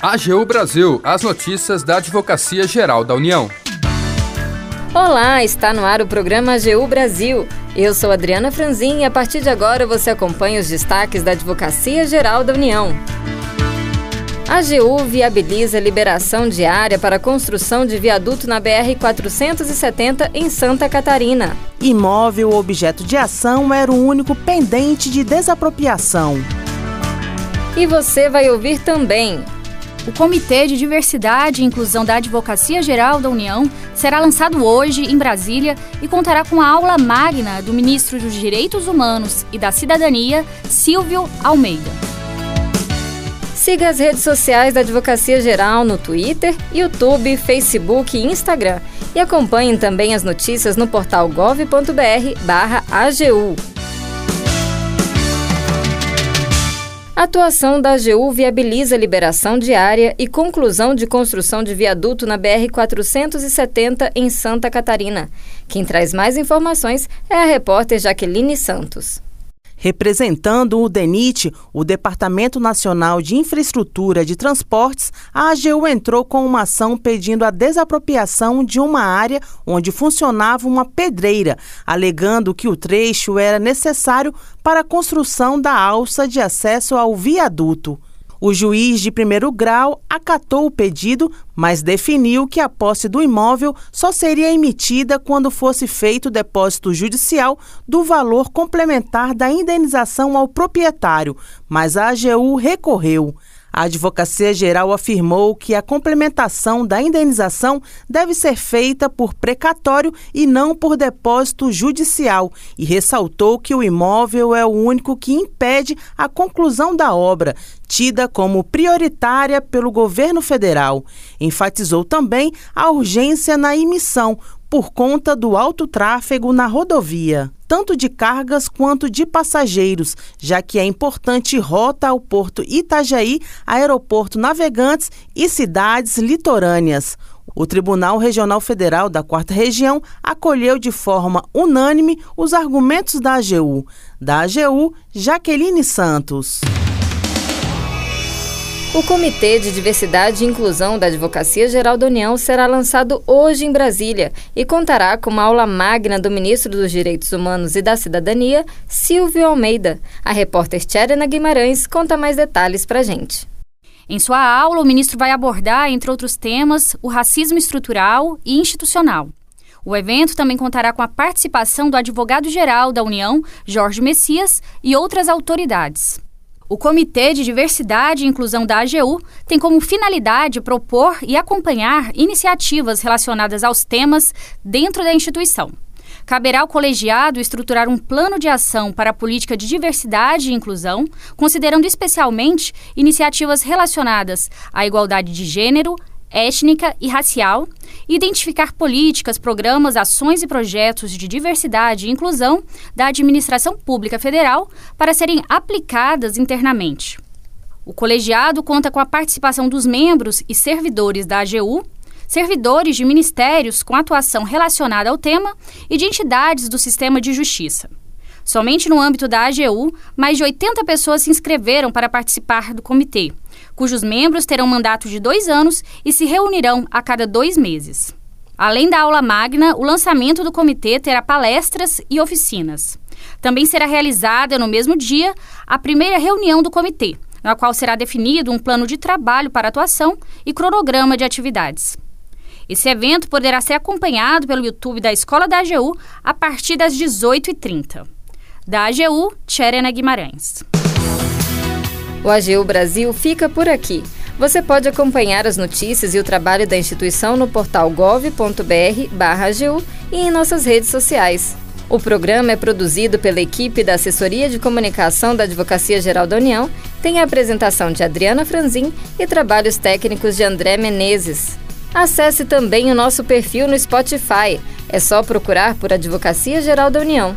AGU Brasil, as notícias da Advocacia Geral da União. Olá, está no ar o programa AGU Brasil. Eu sou Adriana Franzin e a partir de agora você acompanha os destaques da Advocacia Geral da União. A AGU viabiliza liberação de área para a construção de viaduto na BR-470 em Santa Catarina. Imóvel objeto de ação era o único pendente de desapropriação. E você vai ouvir também o Comitê de Diversidade e Inclusão da Advocacia Geral da União será lançado hoje em Brasília e contará com a aula magna do ministro dos Direitos Humanos e da Cidadania, Silvio Almeida. Siga as redes sociais da Advocacia Geral no Twitter, YouTube, Facebook e Instagram. E acompanhem também as notícias no portal gov.br/agu. A atuação da AGU viabiliza liberação de área e conclusão de construção de viaduto na BR-470 em Santa Catarina. Quem traz mais informações é a repórter Jaqueline Santos. Representando o DENIT, o Departamento Nacional de Infraestrutura de Transportes, a AGU entrou com uma ação pedindo a desapropriação de uma área onde funcionava uma pedreira, alegando que o trecho era necessário para a construção da alça de acesso ao viaduto. O juiz de primeiro grau acatou o pedido, mas definiu que a posse do imóvel só seria emitida quando fosse feito o depósito judicial do valor complementar da indenização ao proprietário, mas a AGU recorreu. A Advocacia Geral afirmou que a complementação da indenização deve ser feita por precatório e não por depósito judicial e ressaltou que o imóvel é o único que impede a conclusão da obra, tida como prioritária pelo governo federal. Enfatizou também a urgência na emissão, por conta do alto tráfego na rodovia, tanto de cargas quanto de passageiros, já que é importante rota ao Porto Itajaí, Aeroporto Navegantes e cidades litorâneas. O Tribunal Regional Federal da Quarta Região acolheu de forma unânime os argumentos da AGU. Da AGU, Jaqueline Santos. O Comitê de Diversidade e Inclusão da Advocacia Geral da União será lançado hoje em Brasília e contará com uma aula magna do ministro dos Direitos Humanos e da Cidadania, Silvio Almeida. A repórter Tcherena Guimarães conta mais detalhes para gente. Em sua aula, o ministro vai abordar, entre outros temas, o racismo estrutural e institucional. O evento também contará com a participação do advogado-geral da União, Jorge Messias, e outras autoridades. O Comitê de Diversidade e Inclusão da AGU tem como finalidade propor e acompanhar iniciativas relacionadas aos temas dentro da instituição. Caberá ao colegiado estruturar um plano de ação para a política de diversidade e inclusão, considerando especialmente iniciativas relacionadas à igualdade de gênero, étnica e racial, identificar políticas, programas, ações e projetos de diversidade e inclusão da administração pública federal para serem aplicadas internamente. O colegiado conta com a participação dos membros e servidores da AGU, servidores de ministérios com atuação relacionada ao tema e de entidades do sistema de justiça. Somente no âmbito da AGU, mais de 80 pessoas se inscreveram para participar do comitê, cujos membros terão mandato de dois anos e se reunirão a cada dois meses. Além da aula magna, o lançamento do comitê terá palestras e oficinas. Também será realizada no mesmo dia a primeira reunião do comitê, na qual será definido um plano de trabalho para atuação e cronograma de atividades. Esse evento poderá ser acompanhado pelo YouTube da Escola da AGU a partir das 18h30. Da AGU, Tcherena Guimarães. O AGU Brasil fica por aqui. Você pode acompanhar as notícias e o trabalho da instituição no portal gov.br/agu e em nossas redes sociais. O programa é produzido pela equipe da Assessoria de Comunicação da Advocacia Geral da União, tem a apresentação de Adriana Franzin e trabalhos técnicos de André Menezes. Acesse também o nosso perfil no Spotify. É só procurar por Advocacia Geral da União.